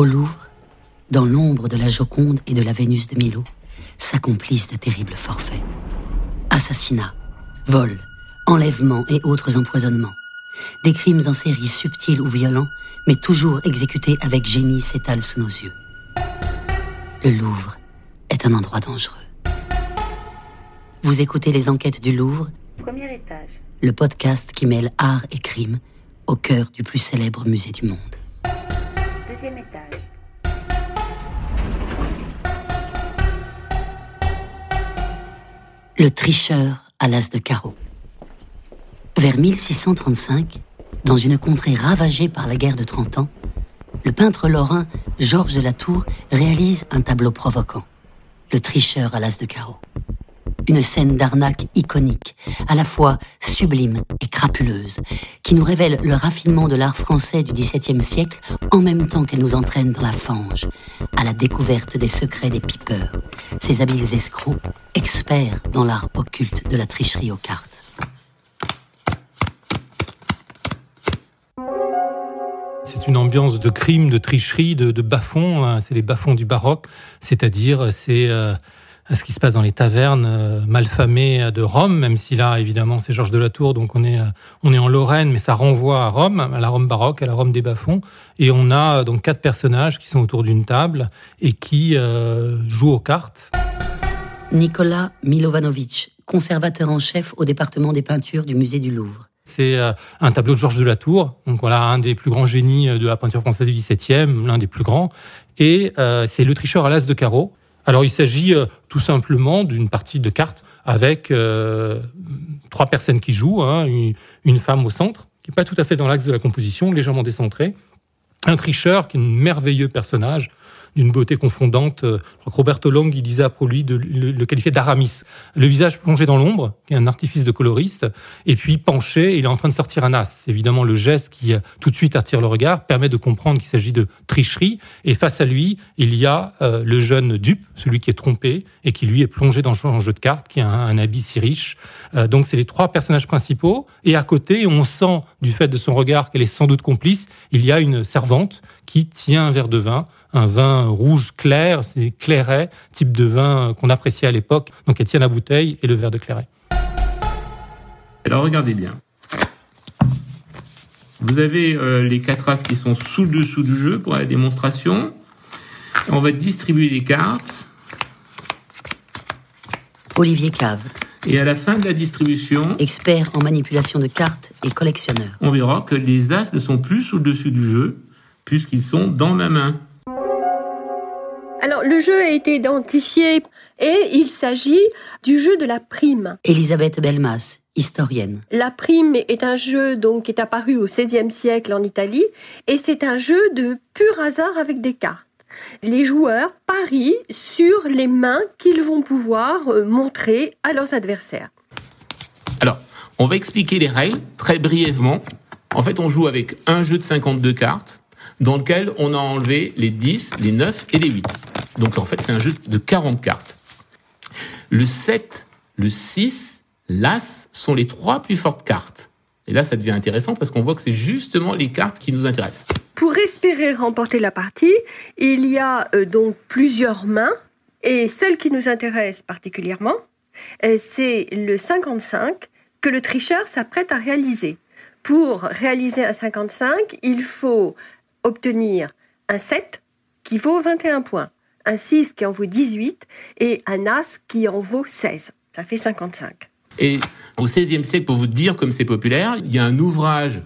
Au Louvre, dans l'ombre de la Joconde et de la Vénus de Milo, s'accomplissent de terribles forfaits. Assassinats, vols, enlèvements et autres empoisonnements. Des crimes en série subtils ou violents, mais toujours exécutés avec génie s'étalent sous nos yeux. Le Louvre est un endroit dangereux. Vous écoutez les enquêtes du Louvre, Premier étage. le podcast qui mêle art et crime au cœur du plus célèbre musée du monde. Le tricheur à l'as de carreau. Vers 1635, dans une contrée ravagée par la guerre de Trente Ans, le peintre lorrain Georges de la Tour réalise un tableau provoquant, Le tricheur à l'as de carreau. Une scène d'arnaque iconique, à la fois sublime et crapuleuse, qui nous révèle le raffinement de l'art français du XVIIe siècle en même temps qu'elle nous entraîne dans la fange, à la découverte des secrets des pipeurs, ces habiles escrocs, experts dans l'art occulte de la tricherie aux cartes. C'est une ambiance de crime, de tricherie, de, de bas-fond. hein. C'est les bas-fonds du baroque, c'est-à-dire c'est euh, ce qui se passe dans les tavernes euh, malfamées de Rome, même si là, évidemment, c'est Georges de la Tour, donc on est, euh, on est en Lorraine, mais ça renvoie à Rome, à la Rome baroque, à la Rome des bas-fonds. Et on a euh, donc quatre personnages qui sont autour d'une table et qui euh, jouent aux cartes. Nicolas Milovanovic, conservateur en chef au département des peintures du musée du Louvre. C'est un tableau de Georges de la Tour, donc voilà un des plus grands génies de la peinture française du XVIIe, l'un des plus grands, et euh, c'est le tricheur à l'as de carreau. Alors il s'agit euh, tout simplement d'une partie de cartes avec euh, trois personnes qui jouent, hein, une, une femme au centre, qui est pas tout à fait dans l'axe de la composition, légèrement décentrée, un tricheur qui est un merveilleux personnage d'une beauté confondante. Je crois que Roberto Long, il disait après lui de le, qualifier d'Aramis. Le visage plongé dans l'ombre, qui est un artifice de coloriste, et puis penché, il est en train de sortir un as. Évidemment le geste qui euh, tout de suite attire le regard, permet de comprendre qu'il s'agit de tricherie. Et face à lui, il y a euh, le jeune dupe, celui qui est trompé et qui lui est plongé dans un jeu de cartes, qui a un, un habit si riche. Euh, donc c'est les trois personnages principaux. Et à côté, on sent du fait de son regard qu'elle est sans doute complice. Il y a une servante qui tient un verre de vin un vin rouge clair, c'est clairet, type de vin qu'on appréciait à l'époque. Donc elle tient la bouteille et le verre de clairet. Alors regardez bien. Vous avez euh, les quatre as qui sont sous le dessous du jeu pour la démonstration. On va distribuer les cartes Olivier Cave, et à la fin de la distribution, expert en manipulation de cartes et collectionneur. on verra que les as ne sont plus sous le dessus du jeu puisqu'ils sont dans ma main. Alors, le jeu a été identifié et il s'agit du jeu de la prime. Elisabeth Belmas, historienne. La prime est un jeu donc qui est apparu au XVIe siècle en Italie et c'est un jeu de pur hasard avec des cartes. Les joueurs parient sur les mains qu'ils vont pouvoir euh, montrer à leurs adversaires. Alors, on va expliquer les règles très brièvement. En fait, on joue avec un jeu de 52 cartes dans lequel on a enlevé les 10, les 9 et les 8. Donc en fait, c'est un jeu de 40 cartes. Le 7, le 6, l'As sont les trois plus fortes cartes. Et là, ça devient intéressant parce qu'on voit que c'est justement les cartes qui nous intéressent. Pour espérer remporter la partie, il y a euh, donc plusieurs mains et celle qui nous intéresse particulièrement, euh, c'est le 55 que le tricheur s'apprête à réaliser. Pour réaliser un 55, il faut obtenir un 7 qui vaut 21 points, un 6 qui en vaut 18 et un As qui en vaut 16. Ça fait 55. Et au XVIe siècle, pour vous dire comme c'est populaire, il y a un ouvrage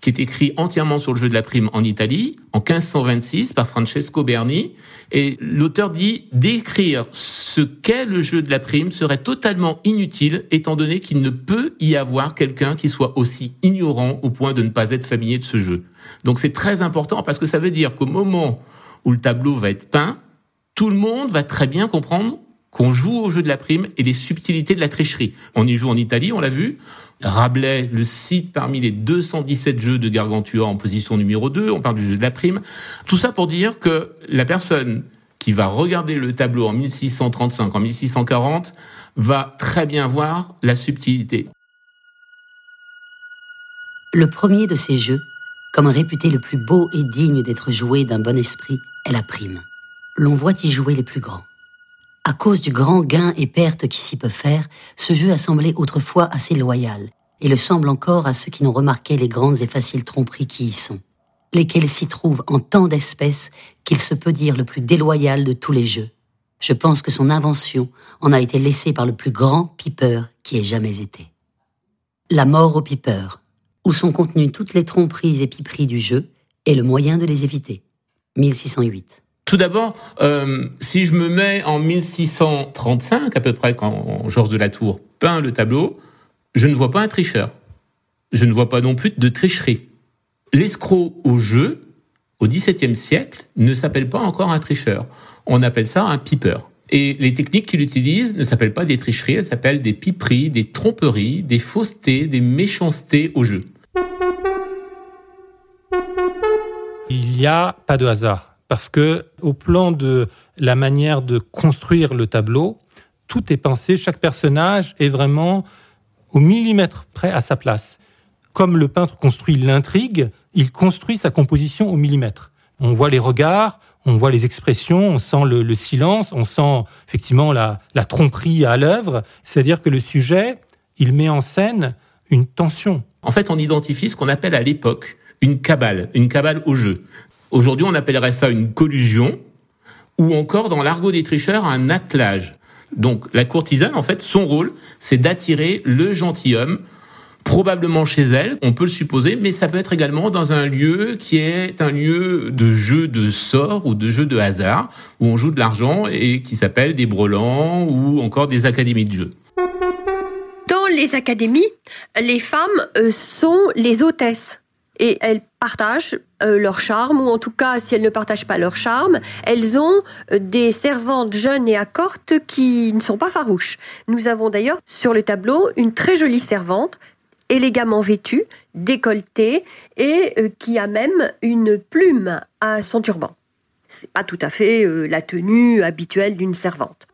qui est écrit entièrement sur le jeu de la prime en Italie, en 1526, par Francesco Berni. Et l'auteur dit d'écrire ce qu'est le jeu de la prime serait totalement inutile, étant donné qu'il ne peut y avoir quelqu'un qui soit aussi ignorant au point de ne pas être familier de ce jeu. Donc c'est très important parce que ça veut dire qu'au moment où le tableau va être peint, tout le monde va très bien comprendre qu'on joue au jeu de la prime et les subtilités de la tricherie. On y joue en Italie, on l'a vu. Rabelais le cite parmi les 217 jeux de Gargantua en position numéro 2. On parle du jeu de la prime. Tout ça pour dire que la personne qui va regarder le tableau en 1635, en 1640, va très bien voir la subtilité. Le premier de ces jeux Comme réputé le plus beau et digne d'être joué d'un bon esprit est la prime. L'on voit y jouer les plus grands. À cause du grand gain et perte qui s'y peut faire, ce jeu a semblé autrefois assez loyal, et le semble encore à ceux qui n'ont remarqué les grandes et faciles tromperies qui y sont, lesquelles s'y trouvent en tant d'espèces qu'il se peut dire le plus déloyal de tous les jeux. Je pense que son invention en a été laissée par le plus grand pipeur qui ait jamais été. La mort au pipeur, où sont contenues toutes les tromperies et piperies du jeu, et le moyen de les éviter. 1608. Tout d'abord, euh, si je me mets en 1635 à peu près, quand Georges de la Tour peint le tableau, je ne vois pas un tricheur. Je ne vois pas non plus de tricherie. L'escroc au jeu, au XVIIe siècle, ne s'appelle pas encore un tricheur. On appelle ça un pipeur. Et les techniques qu'il utilise ne s'appellent pas des tricheries, elles s'appellent des piperies, des tromperies, des faussetés, des méchancetés au jeu. Il n'y a pas de hasard parce que au plan de la manière de construire le tableau, tout est pensé, chaque personnage est vraiment au millimètre près à sa place. Comme le peintre construit l'intrigue, il construit sa composition au millimètre. On voit les regards, on voit les expressions, on sent le, silence, on sent effectivement la, la tromperie à l'œuvre. C'est-à-dire que le sujet, il met en scène une tension. En fait, on identifie ce qu'on appelle à l'époque une cabale, une cabale au jeu. Aujourd'hui, on appellerait ça une collusion, ou encore dans l'argot des tricheurs, un attelage. Donc la courtisane, en fait, son rôle, c'est d'attirer le gentilhomme, probablement chez elle, on peut le supposer, mais ça peut être également dans un lieu qui est un lieu de jeu de sort ou de jeu de hasard, où on joue de l'argent et qui s'appelle des brelans ou encore des académies de jeu. Dans les académies, les femmes euh, sont les hôtesses et elles partagent euh, leur charme, ou en tout cas, si elles ne partagent pas leur charme, elles ont euh, des servantes jeunes et accortes qui ne sont pas farouches. Nous avons d'ailleurs sur le tableau une très jolie servante, élégamment vêtue, décolletée, et euh, qui a même une plume à son turban. C'est pas tout à fait la tenue habituelle d'une servante.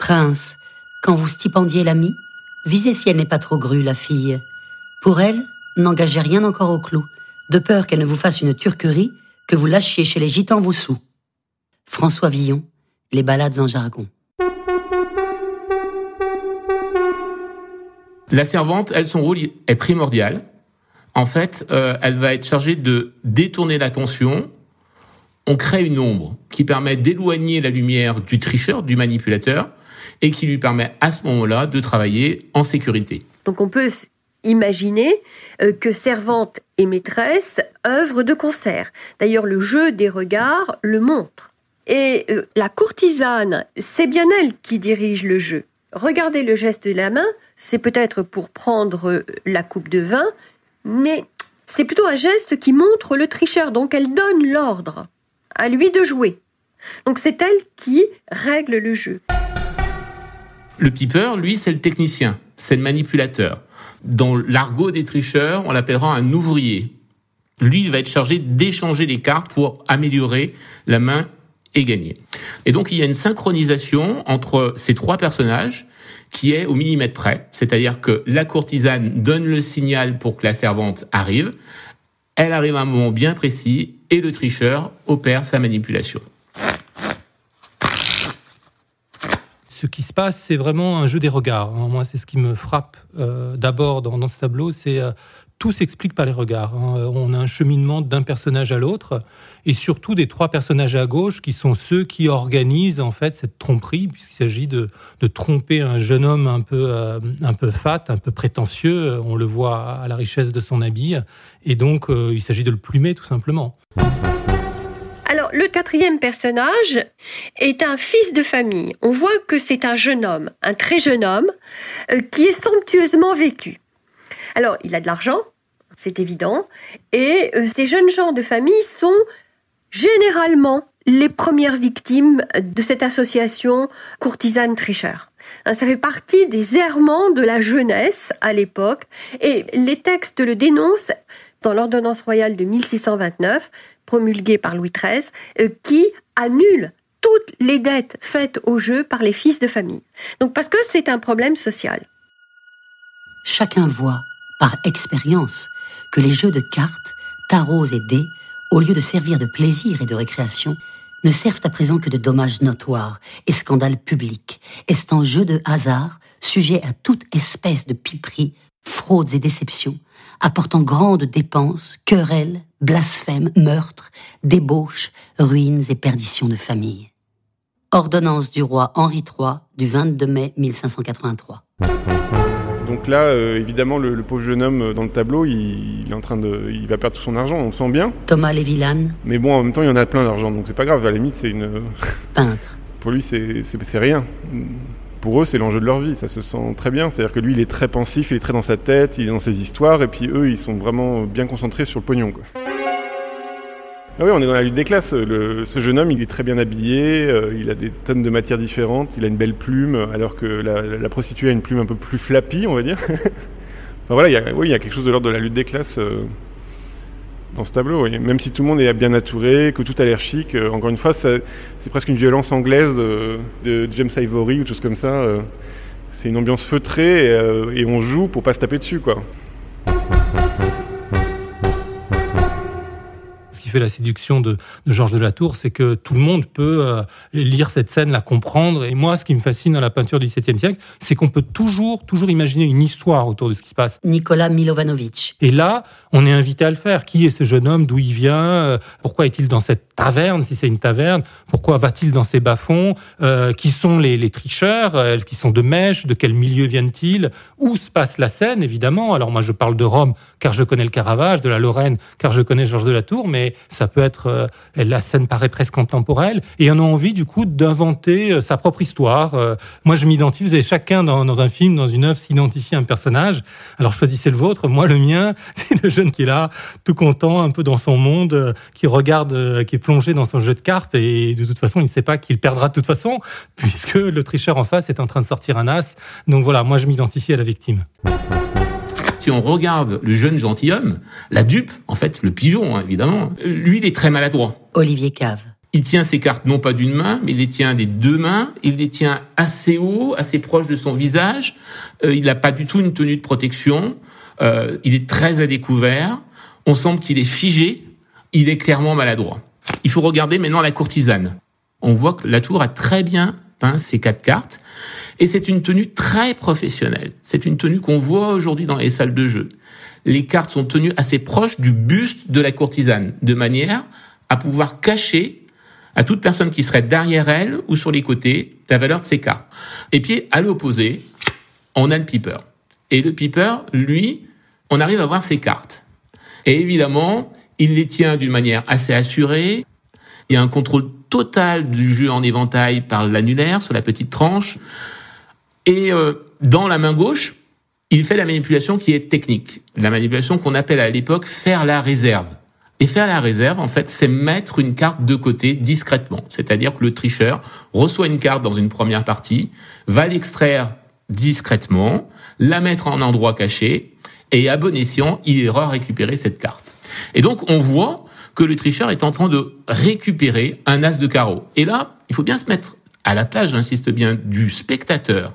Prince, quand vous stipendiez l'ami, visez si elle n'est pas trop grue, la fille. Pour elle, n'engagez rien encore au clou, de peur qu'elle ne vous fasse une turquerie, que vous lâchiez chez les gitans vos sous. François Villon, Les balades en jargon. La servante, elle, son rôle est primordial. En fait, euh, elle va être chargée de détourner l'attention. On crée une ombre qui permet d'éloigner la lumière du tricheur, du manipulateur, et qui lui permet à ce moment-là de travailler en sécurité. Donc on peut Imaginez euh, que servante et maîtresse œuvrent de concert. D'ailleurs, le jeu des regards le montre. Et euh, la courtisane, c'est bien elle qui dirige le jeu. Regardez le geste de la main, c'est peut-être pour prendre euh, la coupe de vin, mais c'est plutôt un geste qui montre le tricheur, donc elle donne l'ordre à lui de jouer. Donc c'est elle qui règle le jeu. Le piper, lui, c'est le technicien, c'est le manipulateur. Dans l'argot des tricheurs, on l'appellera un ouvrier. Lui, il va être chargé d'échanger les cartes pour améliorer la main et gagner. Et donc, il y a une synchronisation entre ces trois personnages qui est au millimètre près. C'est-à-dire que la courtisane donne le signal pour que la servante arrive. Elle arrive à un moment bien précis et le tricheur opère sa manipulation. Ce qui se passe, c'est vraiment un jeu des regards. Moi, c'est ce qui me frappe euh, d'abord dans, ce tableau, c'est euh, tout s'explique par les regards. Hein. Euh, on a un cheminement d'un personnage à l'autre, et surtout des trois personnages à gauche qui sont ceux qui organisent en fait cette tromperie, puisqu'il s'agit de, tromper un jeune homme un peu, un peu fat, un peu prétentieux. On le voit à la richesse de son habit, et donc il s'agit de le plumer tout simplement. Quatrième personnage est un fils de famille. On voit que c'est un jeune homme, un très jeune homme, euh, qui est somptueusement vêtu. Alors, il a de l'argent, c'est évident, et euh, ces jeunes gens de famille sont généralement les premières victimes de cette association courtisane tricheur. Hein, ça fait partie des errements de la jeunesse à l'époque, et les textes le dénoncent dans l'ordonnance royale de 1629, promulguée par Louis XIII, euh, qui annule toutes les dettes faites au jeu par les fils de famille. Donc parce que c'est un problème social. Chacun voit, par expérience, que les jeux de cartes, tarots et dés, au lieu de servir de plaisir et de récréation, ne servent à présent que de dommages notoires et scandales publics, estant jeux de hasard, sujets à toute espèce de piperies, fraudes et déceptions, apportant grandes dépenses, querelles, blasphèmes, meurtres, débauches, ruines et perditions de familles. Ordonnance du roi Henri III du 22 mai 1583. Donc là, euh, évidemment, le, le pauvre jeune homme euh, dans le tableau, il, il est en train de, il va perdre tout son argent, on le sent bien. Thomas Lévillane, Mais bon, en même temps, il y en a plein d'argent, donc c'est pas grave. À la limite, c'est une, peintre. pour lui, c'est rien. Pour eux, c'est l'enjeu de leur vie. Ça se sent très bien. C'est-à-dire que lui, il est très pensif, il est très dans sa tête, il est dans ses histoires, et puis eux, ils sont vraiment bien concentrés sur le pognon. Ah oui, on est dans la lutte des classes. Ce jeune homme, il est très bien habillé, euh, il a des tonnes de matières différentes, il a une belle plume, alors que la prostituée a une plume un peu plus flappie, on va dire. enfin voilà, il y a, oui, il y a quelque chose de l'ordre de la lutte des classes euh, dans ce tableau. oui. Même si tout le monde est bien entouré, que tout a l'air chic, euh, encore une fois, c'est presque une violence anglaise de, de James Ivory ou choses comme ça. euh. c'est une ambiance feutrée et, euh, et on joue pour pas se taper dessus, quoi. Fait la séduction de, de Georges de la Tour, c'est que tout le monde peut euh, lire cette scène, la comprendre. Et moi, ce qui me fascine dans la peinture du XVIIe siècle, c'est qu'on peut toujours, toujours imaginer une histoire autour de ce qui se passe. Nicolas Milovanovic. Et là, on est invité à le faire. Qui est ce jeune homme? D'où il vient? Euh, Pourquoi est-il dans cette taverne, si c'est une taverne? Pourquoi va-t-il dans ces bas-fonds? Euh, Qui sont les, les tricheurs? Euh, Qui sont de Mèche? De quel milieu viennent-ils? Où se passe la scène, évidemment? Alors moi, je parle de Rome, car je connais le Caravage, de la Lorraine, car je connais Georges de la Tour, mais ça peut être... euh, la scène paraît presque intemporelle, et on a envie, du coup, d'inventer euh, sa propre histoire. Euh, moi, je m'identifie, avez chacun dans, dans un film, dans une œuvre, s'identifie à un personnage. Alors choisissez le vôtre. Moi, le mien, c'est le jeune qui est là, tout content, un peu dans son monde, euh, qui regarde, euh, qui est plongé dans son jeu de cartes, et de toute façon, il ne sait pas qu'il perdra de toute façon, puisque le tricheur en face est en train de sortir un as. Donc voilà, moi, je m'identifie à la victime. Si on regarde le jeune gentilhomme, la dupe, en fait, le pigeon, hein, évidemment, lui, il est très maladroit. Olivier Cave. Il tient ses cartes non pas d'une main, mais il les tient des deux mains. Il les tient assez haut, assez proche de son visage. Euh, il n'a pas du tout une tenue de protection. Euh, il est très à découvert. On semble qu'il est figé. Il est clairement maladroit. Il faut regarder maintenant la courtisane. On voit que la tour a très bien ses quatre cartes. Et c'est une tenue très professionnelle. C'est une tenue qu'on voit aujourd'hui dans les salles de jeu. Les cartes sont tenues assez proches du buste de la courtisane, de manière à pouvoir cacher à toute personne qui serait derrière elle ou sur les côtés la valeur de ses cartes. Et puis, à l'opposé, on a le piper. Et le piper, lui, on arrive à voir ses cartes. Et évidemment, il les tient d'une manière assez assurée. Il y a un contrôle total du jeu en éventail par l'annulaire sur la petite tranche. Et euh, dans la main gauche, il fait la manipulation qui est technique. La manipulation qu'on appelle à l'époque faire la réserve. Et faire la réserve, en fait, c'est mettre une carte de côté discrètement. C'est-à-dire que le tricheur reçoit une carte dans une première partie, va l'extraire discrètement, la mettre en endroit caché, et à bon escient, il ira récupérer cette carte. Et donc, on voit que le tricheur est en train de récupérer un as de carreau. Et là, il faut bien se mettre à la place, j'insiste bien, du spectateur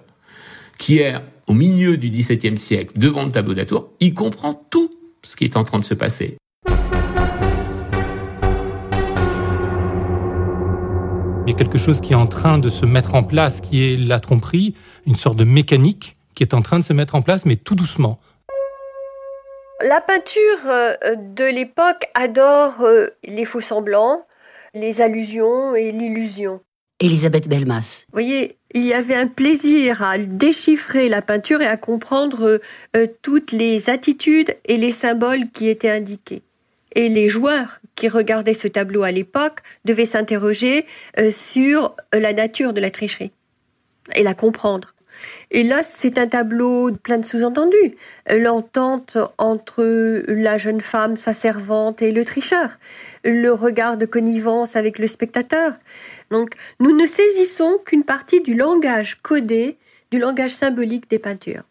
qui est au milieu du XVIIe siècle devant le tableau de la tour. Il comprend tout ce qui est en train de se passer. Il y a quelque chose qui est en train de se mettre en place, qui est la tromperie, une sorte de mécanique qui est en train de se mettre en place, mais tout doucement. La peinture euh, de l'époque adore euh, les faux semblants, les allusions et l'illusion. Elisabeth Belmas. Vous voyez, il y avait un plaisir à déchiffrer la peinture et à comprendre euh, toutes les attitudes et les symboles qui étaient indiqués. Et les joueurs qui regardaient ce tableau à l'époque devaient s'interroger euh, sur la nature de la tricherie et la comprendre. Et là, c'est un tableau plein de sous-entendus. L'entente entre la jeune femme, sa servante et le tricheur. Le regard de connivence avec le spectateur. Donc, nous ne saisissons qu'une partie du langage codé, du langage symbolique des peintures.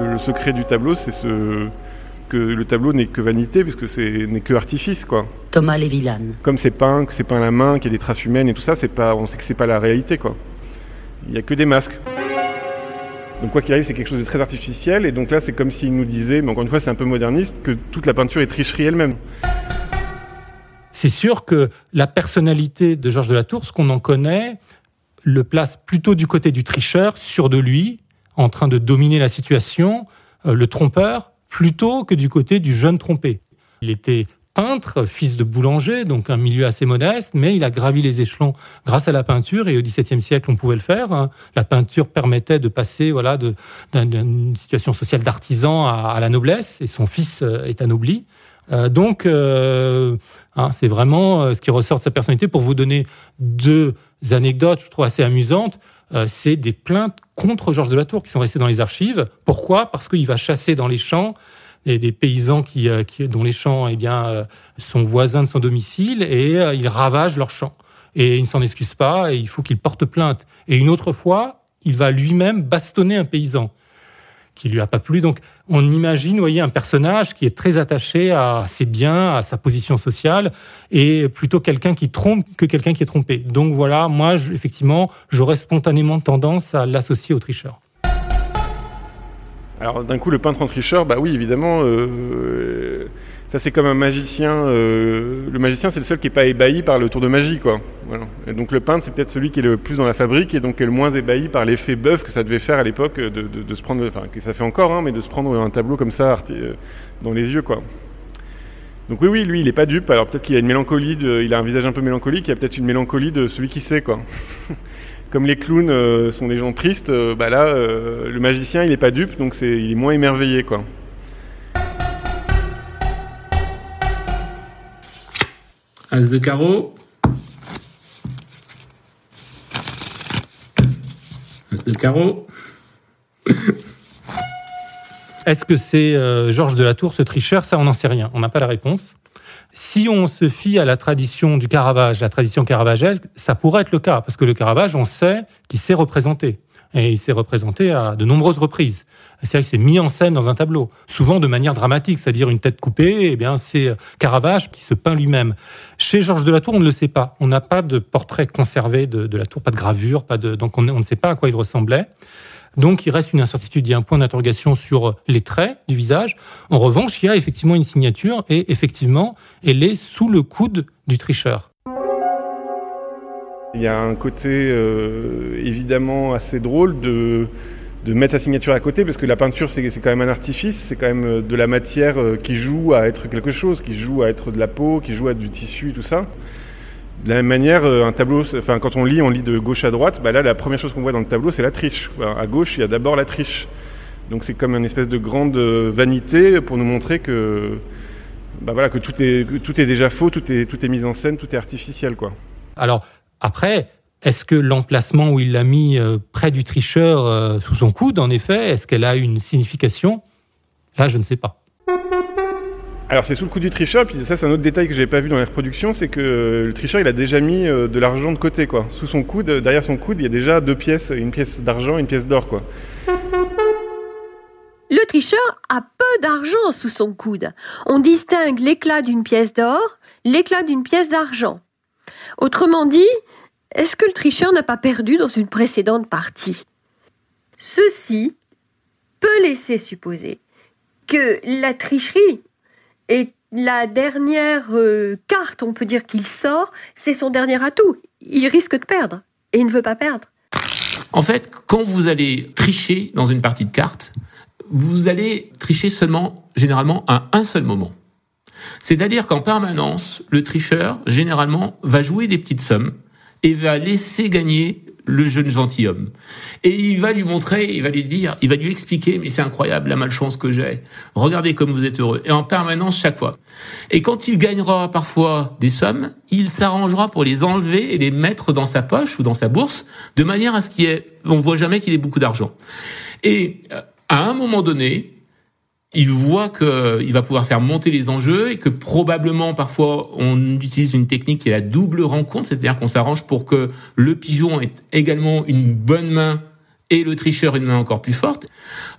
Le secret du tableau, c'est ce que le tableau n'est que vanité, puisque c'est n'est que artifice, quoi. Thomas Lévillane. Comme c'est peint, que c'est peint à la main, qu'il y a des traces humaines et tout ça, c'est pas, on sait que c'est pas la réalité, quoi. Il y a que des masques. Donc quoi qu'il arrive, c'est quelque chose de très artificiel. Et donc là, c'est comme s'il nous disait, mais encore une fois, c'est un peu moderniste, que toute la peinture est tricherie elle-même. C'est sûr que la personnalité de Georges de la Tour, ce qu'on en connaît, le place plutôt du côté du tricheur, sûr de lui, en train de dominer la situation, euh, le trompeur, plutôt que du côté du jeune trompé. Il était peintre, fils de boulanger, donc un milieu assez modeste, mais il a gravi les échelons grâce à la peinture et au XVIIe siècle on pouvait le faire. Hein. La peinture permettait de passer voilà d'une situation sociale d'artisan à, la noblesse et son fils euh, est anobli. Euh, donc euh, hein, c'est vraiment ce qui ressort de sa personnalité. Pour vous donner deux anecdotes, je trouve assez amusantes. c'est des plaintes contre Georges de la Tour qui sont restées dans les archives. Pourquoi? Parce qu'il va chasser dans les champs et des paysans qui, euh, qui, dont les champs eh bien, euh, sont voisins de son domicile et euh, il ravage leurs champs. Et il ne s'en excuse pas et il faut qu'il porte plainte. Et une autre fois, il va lui-même bastonner un paysan qui lui a pas plu. Donc, on imagine, voyez, un personnage qui est très attaché à ses biens, à sa position sociale, et plutôt quelqu'un qui trompe que quelqu'un qui est trompé. Donc voilà, moi, effectivement, j'aurais spontanément tendance à l'associer au tricheur. Alors d'un coup, le peintre en tricheur, bah oui, évidemment, euh, ça c'est comme un magicien. Euh, le magicien, c'est le seul qui n'est pas ébahi par le tour de magie, quoi. Et donc le peintre, c'est peut-être celui qui est le plus dans la fabrique et donc est le moins ébahi par l'effet bœuf que ça devait faire à l'époque de, se prendre, enfin que ça fait encore, hein, mais de se prendre un tableau comme ça euh, dans les yeux, quoi. Donc oui, oui, lui, il n'est pas dupe. Alors peut-être qu'il a une mélancolie, il a un visage un peu mélancolique. Il y a peut-être une mélancolie de celui qui sait, quoi. comme les clowns euh, sont des gens tristes, euh, bah là, euh, le magicien, il n'est pas dupe, donc c'est, il est moins émerveillé, quoi. As de carreau. As de carreau. Est-ce que c'est Georges de la Tour, ce tricheur? Ça, on n'en sait rien. On n'a pas la réponse. Si on se fie à la tradition du Caravage, la tradition caravagesque, ça pourrait être le cas, parce que le Caravage, on sait qu'il s'est représenté. Et il s'est représenté à de nombreuses reprises. C'est-à-dire qu'il s'est mis en scène dans un tableau, souvent de manière dramatique, c'est-à-dire une tête coupée, eh bien c'est Caravage qui se peint lui-même. Chez Georges de la Tour, on ne le sait pas. On n'a pas de portrait conservé de, de, la Tour, pas de gravure, pas de, donc on, on ne sait pas à quoi il ressemblait. Donc il reste une incertitude, il y a un point d'interrogation sur les traits du visage. En revanche, il y a effectivement une signature et effectivement, elle est sous le coude du tricheur. Il y a un côté euh, évidemment assez drôle de, de mettre sa signature à côté parce que la peinture c'est quand même un artifice, c'est quand même euh, de la matière euh, qui joue à être quelque chose, qui joue à être de la peau, qui joue à être du tissu, tout ça. De la même manière, euh, un tableau, enfin, quand on lit, on lit de gauche à droite. Bah là, la première chose qu'on voit dans le tableau, c'est la triche. À gauche, il y a d'abord la triche. Donc c'est comme une espèce de grande euh, vanité pour nous montrer que, bah voilà, que tout est, tout est déjà faux, tout est, mis en scène, tout est artificiel. Alors après, est-ce que l'emplacement où il l'a mis euh, près du tricheur, sous son coude, en effet, est-ce qu'elle a une signification? Là, je ne sais pas. Alors c'est sous le coup du tricheur, puis ça c'est un autre détail que j'avais pas vu dans les reproductions, c'est que euh, le tricheur il a déjà mis euh, de l'argent de côté quoi. Sous son coude, derrière son coude, il y a déjà deux pièces, une pièce d'argent une pièce d'or quoi. Le tricheur a peu d'argent sous son coude. On distingue l'éclat d'une pièce d'or, l'éclat d'une pièce d'argent. Autrement dit, est-ce que le tricheur n'a pas perdu dans une précédente partie? Ceci peut laisser supposer que la tricherie et la dernière euh, carte, on peut dire qu'il sort, c'est son dernier atout. Il risque de perdre et il ne veut pas perdre. En fait, quand vous allez tricher dans une partie de cartes, vous allez tricher seulement, généralement, à un seul moment. C'est-à-dire qu'en permanence, le tricheur, généralement, va jouer des petites sommes et va laisser gagner le jeune gentilhomme. Et il va lui montrer, il va lui dire, il va lui expliquer, mais c'est incroyable la malchance que j'ai. Regardez comme vous êtes heureux. Et en permanence chaque fois. Et quand il gagnera parfois des sommes, il s'arrangera pour les enlever et les mettre dans sa poche ou dans sa bourse, de manière à ce qu'il ait, on voit jamais qu'il ait beaucoup d'argent. Et euh, à un moment donné, il voit qu'il va pouvoir faire monter les enjeux et que probablement parfois on utilise une technique qui est la double rencontre, c'est-à-dire qu'on s'arrange pour que le pigeon ait également une bonne main et le tricheur une main encore plus forte.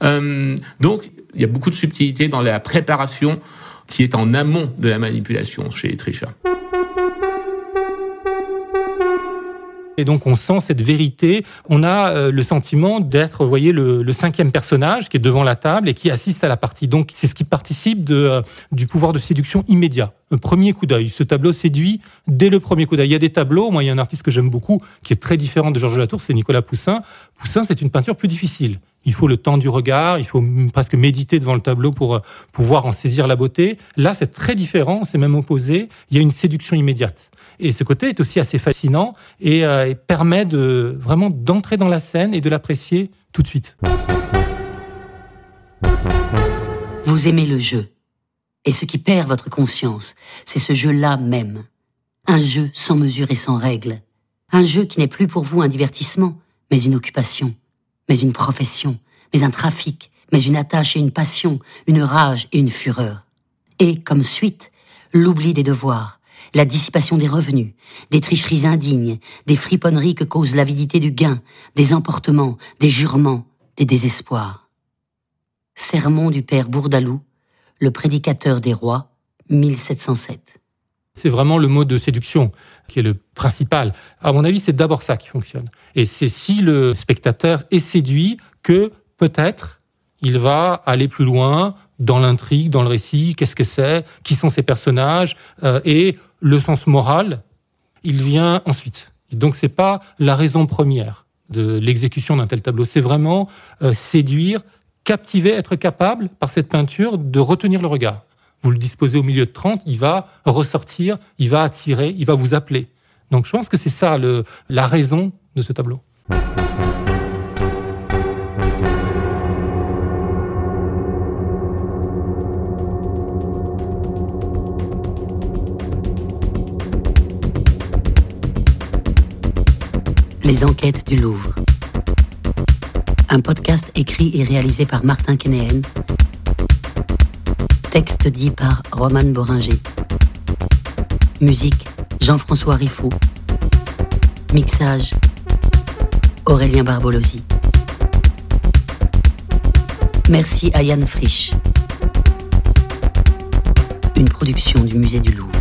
Euh, donc il y a beaucoup de subtilité dans la préparation qui est en amont de la manipulation chez les tricheurs. Et donc on sent cette vérité. On a euh, le sentiment d'être, voyez, le, le, cinquième personnage qui est devant la table et qui assiste à la partie. Donc c'est ce qui participe de, euh, du pouvoir de séduction immédiat. Un premier coup d'œil. Ce tableau séduit dès le premier coup d'œil. Il y a des tableaux. Moi, il y a un artiste que j'aime beaucoup qui est très différent de Georges Latour, c'est Nicolas Poussin. Poussin, c'est une peinture plus difficile. Il faut le temps du regard, il faut presque méditer devant le tableau pour euh, pouvoir en saisir la beauté. Là, c'est très différent, c'est même opposé. Il y a une séduction immédiate. Et ce côté est aussi assez fascinant et, euh, et permet de vraiment d'entrer dans la scène et de l'apprécier tout de suite. Vous aimez le jeu. Et ce qui perd votre conscience, c'est ce jeu-là même. Un jeu sans mesure et sans règles. Un jeu qui n'est plus pour vous un divertissement, mais une occupation, mais une profession, mais un trafic, mais une attache et une passion, une rage et une fureur. Et, comme suite, l'oubli des devoirs, la dissipation des revenus, des tricheries indignes, des friponneries que cause l'avidité du gain, des emportements, des jurements, des désespoirs. Sermon du père Bourdalou, le prédicateur des rois, 1707. C'est vraiment le mot de séduction qui est le principal. À mon avis, c'est d'abord ça qui fonctionne. Et c'est si le spectateur est séduit que peut-être il va aller plus loin dans l'intrigue, dans le récit, qu'est-ce que c'est, qui sont ces personnages, euh, et le sens moral, il vient ensuite. Et donc c'est pas la raison première de l'exécution d'un tel tableau, c'est vraiment euh, séduire, captiver, être capable par cette peinture de retenir le regard. Vous le disposez au milieu de 30, il va ressortir, il va attirer, il va vous appeler. Donc je pense que c'est ça le, la raison de ce tableau. Les enquêtes du Louvre. Un podcast écrit et réalisé par Martin Kenéen. Texte dit par Roman Boringer. Musique Jean-François Riffaut. Mixage Aurélien Barbolosi. Merci à Yann Frisch. Une production du Musée du Louvre.